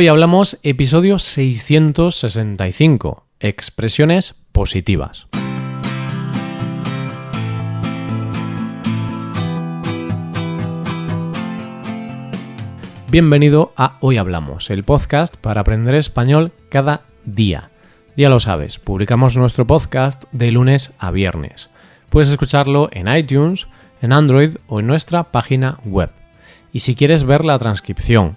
Hoy hablamos episodio 665, expresiones positivas. Bienvenido a Hoy Hablamos, el podcast para aprender español cada día. Ya lo sabes, publicamos nuestro podcast de lunes a viernes. Puedes escucharlo en iTunes, en Android o en nuestra página web. Y si quieres ver la transcripción,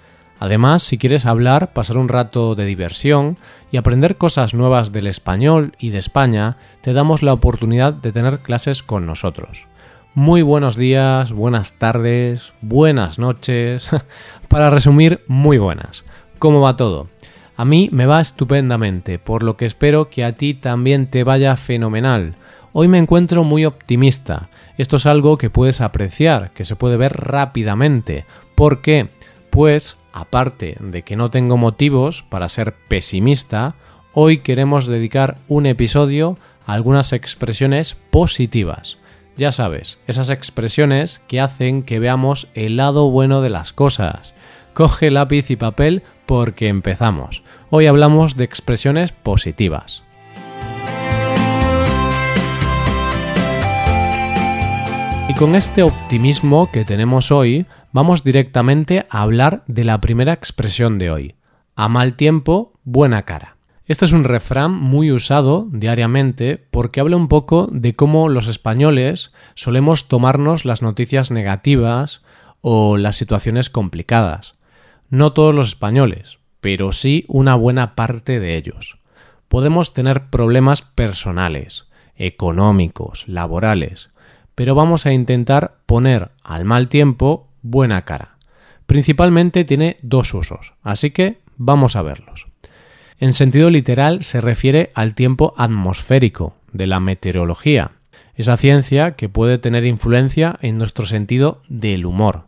Además, si quieres hablar, pasar un rato de diversión y aprender cosas nuevas del español y de España, te damos la oportunidad de tener clases con nosotros. Muy buenos días, buenas tardes, buenas noches. Para resumir, muy buenas. ¿Cómo va todo? A mí me va estupendamente, por lo que espero que a ti también te vaya fenomenal. Hoy me encuentro muy optimista. Esto es algo que puedes apreciar, que se puede ver rápidamente. ¿Por qué? Pues aparte de que no tengo motivos para ser pesimista, hoy queremos dedicar un episodio a algunas expresiones positivas. Ya sabes, esas expresiones que hacen que veamos el lado bueno de las cosas. Coge lápiz y papel porque empezamos. Hoy hablamos de expresiones positivas. Y con este optimismo que tenemos hoy, vamos directamente a hablar de la primera expresión de hoy. A mal tiempo, buena cara. Este es un refrán muy usado diariamente porque habla un poco de cómo los españoles solemos tomarnos las noticias negativas o las situaciones complicadas. No todos los españoles, pero sí una buena parte de ellos. Podemos tener problemas personales, económicos, laborales, pero vamos a intentar poner al mal tiempo buena cara. Principalmente tiene dos usos, así que vamos a verlos. En sentido literal se refiere al tiempo atmosférico de la meteorología, esa ciencia que puede tener influencia en nuestro sentido del humor.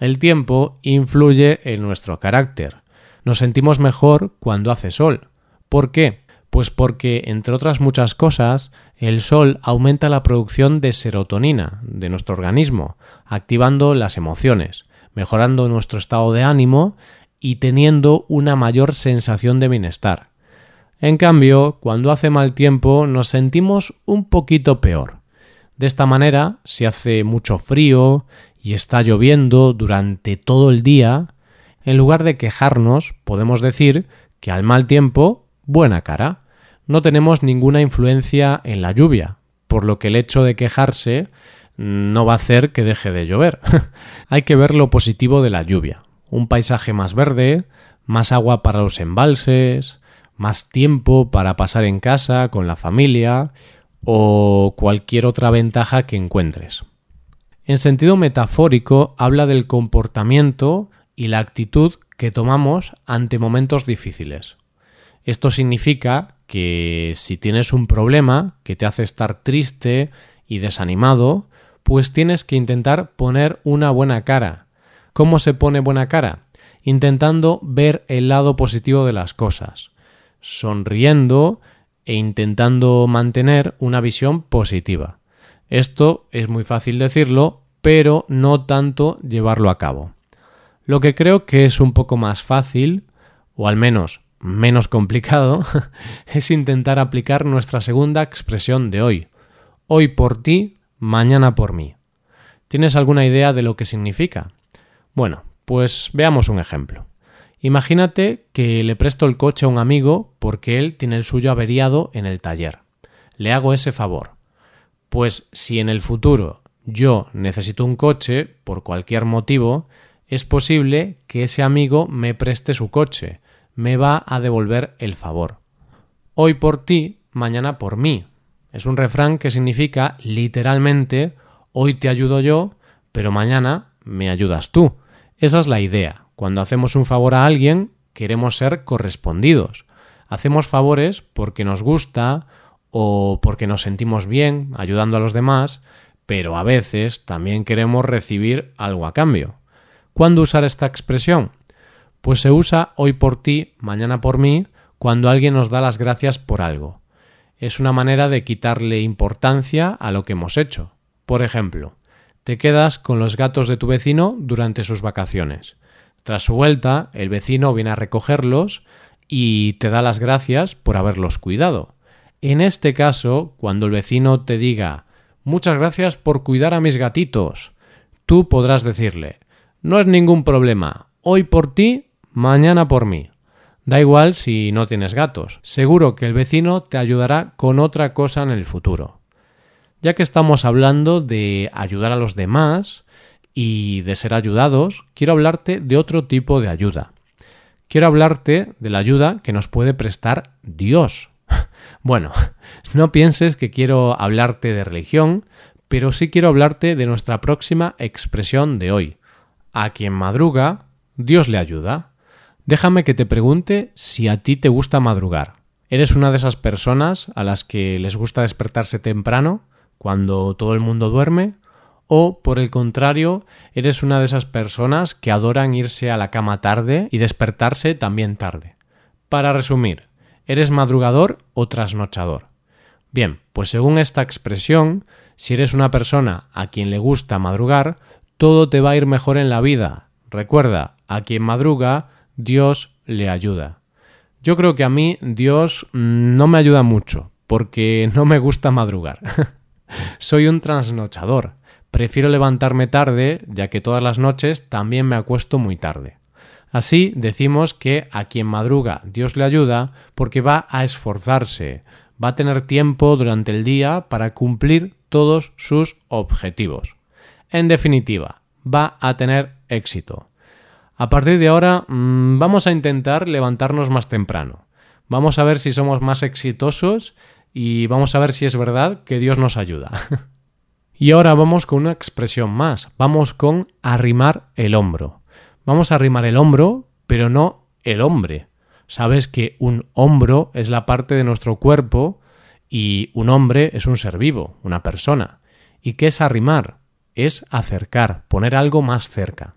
El tiempo influye en nuestro carácter. Nos sentimos mejor cuando hace sol. ¿Por qué? Pues porque, entre otras muchas cosas, el sol aumenta la producción de serotonina de nuestro organismo, activando las emociones, mejorando nuestro estado de ánimo y teniendo una mayor sensación de bienestar. En cambio, cuando hace mal tiempo nos sentimos un poquito peor. De esta manera, si hace mucho frío y está lloviendo durante todo el día, en lugar de quejarnos, podemos decir que al mal tiempo, buena cara no tenemos ninguna influencia en la lluvia, por lo que el hecho de quejarse no va a hacer que deje de llover. Hay que ver lo positivo de la lluvia. Un paisaje más verde, más agua para los embalses, más tiempo para pasar en casa con la familia o cualquier otra ventaja que encuentres. En sentido metafórico habla del comportamiento y la actitud que tomamos ante momentos difíciles. Esto significa que si tienes un problema que te hace estar triste y desanimado, pues tienes que intentar poner una buena cara. ¿Cómo se pone buena cara? Intentando ver el lado positivo de las cosas, sonriendo e intentando mantener una visión positiva. Esto es muy fácil decirlo, pero no tanto llevarlo a cabo. Lo que creo que es un poco más fácil, o al menos menos complicado es intentar aplicar nuestra segunda expresión de hoy. Hoy por ti, mañana por mí. ¿Tienes alguna idea de lo que significa? Bueno, pues veamos un ejemplo. Imagínate que le presto el coche a un amigo porque él tiene el suyo averiado en el taller. Le hago ese favor. Pues si en el futuro yo necesito un coche por cualquier motivo, es posible que ese amigo me preste su coche, me va a devolver el favor. Hoy por ti, mañana por mí. Es un refrán que significa literalmente hoy te ayudo yo, pero mañana me ayudas tú. Esa es la idea. Cuando hacemos un favor a alguien, queremos ser correspondidos. Hacemos favores porque nos gusta o porque nos sentimos bien ayudando a los demás, pero a veces también queremos recibir algo a cambio. ¿Cuándo usar esta expresión? Pues se usa hoy por ti, mañana por mí, cuando alguien nos da las gracias por algo. Es una manera de quitarle importancia a lo que hemos hecho. Por ejemplo, te quedas con los gatos de tu vecino durante sus vacaciones. Tras su vuelta, el vecino viene a recogerlos y te da las gracias por haberlos cuidado. En este caso, cuando el vecino te diga Muchas gracias por cuidar a mis gatitos, tú podrás decirle No es ningún problema, hoy por ti, mañana por mí. Da igual si no tienes gatos, seguro que el vecino te ayudará con otra cosa en el futuro. Ya que estamos hablando de ayudar a los demás y de ser ayudados, quiero hablarte de otro tipo de ayuda. Quiero hablarte de la ayuda que nos puede prestar Dios. Bueno, no pienses que quiero hablarte de religión, pero sí quiero hablarte de nuestra próxima expresión de hoy. A quien madruga, Dios le ayuda. Déjame que te pregunte si a ti te gusta madrugar. ¿Eres una de esas personas a las que les gusta despertarse temprano, cuando todo el mundo duerme? ¿O, por el contrario, eres una de esas personas que adoran irse a la cama tarde y despertarse también tarde? Para resumir, ¿eres madrugador o trasnochador? Bien, pues según esta expresión, si eres una persona a quien le gusta madrugar, todo te va a ir mejor en la vida. Recuerda, a quien madruga, Dios le ayuda. Yo creo que a mí Dios no me ayuda mucho, porque no me gusta madrugar. Soy un trasnochador. Prefiero levantarme tarde, ya que todas las noches también me acuesto muy tarde. Así decimos que a quien madruga Dios le ayuda porque va a esforzarse, va a tener tiempo durante el día para cumplir todos sus objetivos. En definitiva, va a tener éxito. A partir de ahora mm, vamos a intentar levantarnos más temprano. Vamos a ver si somos más exitosos y vamos a ver si es verdad que Dios nos ayuda. y ahora vamos con una expresión más. Vamos con arrimar el hombro. Vamos a arrimar el hombro, pero no el hombre. Sabes que un hombro es la parte de nuestro cuerpo y un hombre es un ser vivo, una persona. ¿Y qué es arrimar? Es acercar, poner algo más cerca.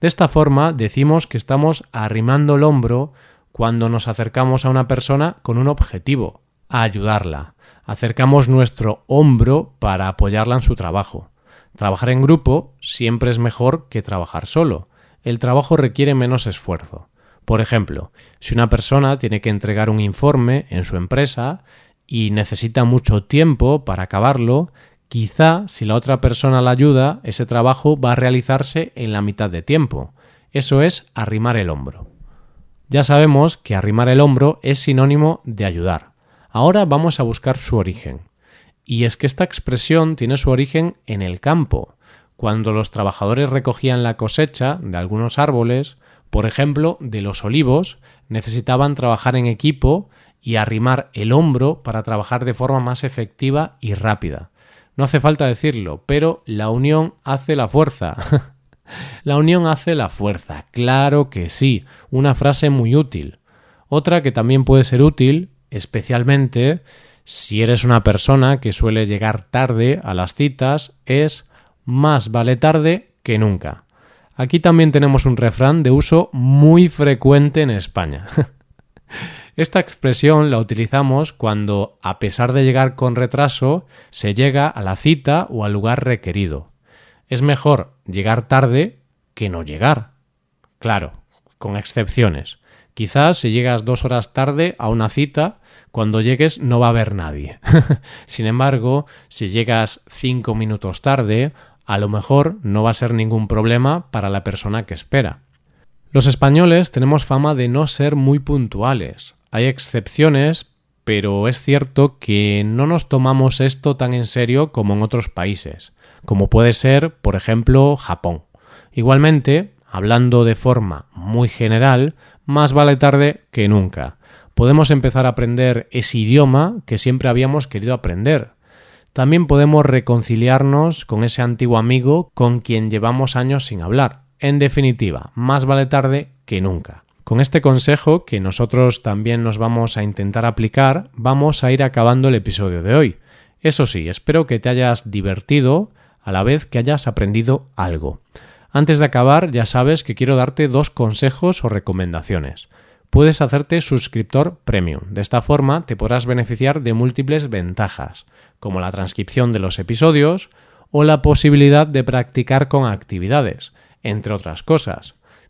De esta forma decimos que estamos arrimando el hombro cuando nos acercamos a una persona con un objetivo, a ayudarla. Acercamos nuestro hombro para apoyarla en su trabajo. Trabajar en grupo siempre es mejor que trabajar solo. El trabajo requiere menos esfuerzo. Por ejemplo, si una persona tiene que entregar un informe en su empresa y necesita mucho tiempo para acabarlo, Quizá si la otra persona la ayuda, ese trabajo va a realizarse en la mitad de tiempo. Eso es arrimar el hombro. Ya sabemos que arrimar el hombro es sinónimo de ayudar. Ahora vamos a buscar su origen. Y es que esta expresión tiene su origen en el campo. Cuando los trabajadores recogían la cosecha de algunos árboles, por ejemplo, de los olivos, necesitaban trabajar en equipo y arrimar el hombro para trabajar de forma más efectiva y rápida. No hace falta decirlo, pero la unión hace la fuerza. la unión hace la fuerza, claro que sí, una frase muy útil. Otra que también puede ser útil, especialmente si eres una persona que suele llegar tarde a las citas, es más vale tarde que nunca. Aquí también tenemos un refrán de uso muy frecuente en España. Esta expresión la utilizamos cuando, a pesar de llegar con retraso, se llega a la cita o al lugar requerido. Es mejor llegar tarde que no llegar. Claro, con excepciones. Quizás si llegas dos horas tarde a una cita, cuando llegues no va a haber nadie. Sin embargo, si llegas cinco minutos tarde, a lo mejor no va a ser ningún problema para la persona que espera. Los españoles tenemos fama de no ser muy puntuales. Hay excepciones, pero es cierto que no nos tomamos esto tan en serio como en otros países, como puede ser, por ejemplo, Japón. Igualmente, hablando de forma muy general, más vale tarde que nunca. Podemos empezar a aprender ese idioma que siempre habíamos querido aprender. También podemos reconciliarnos con ese antiguo amigo con quien llevamos años sin hablar. En definitiva, más vale tarde que nunca. Con este consejo, que nosotros también nos vamos a intentar aplicar, vamos a ir acabando el episodio de hoy. Eso sí, espero que te hayas divertido a la vez que hayas aprendido algo. Antes de acabar, ya sabes que quiero darte dos consejos o recomendaciones. Puedes hacerte suscriptor premium. De esta forma te podrás beneficiar de múltiples ventajas, como la transcripción de los episodios o la posibilidad de practicar con actividades, entre otras cosas.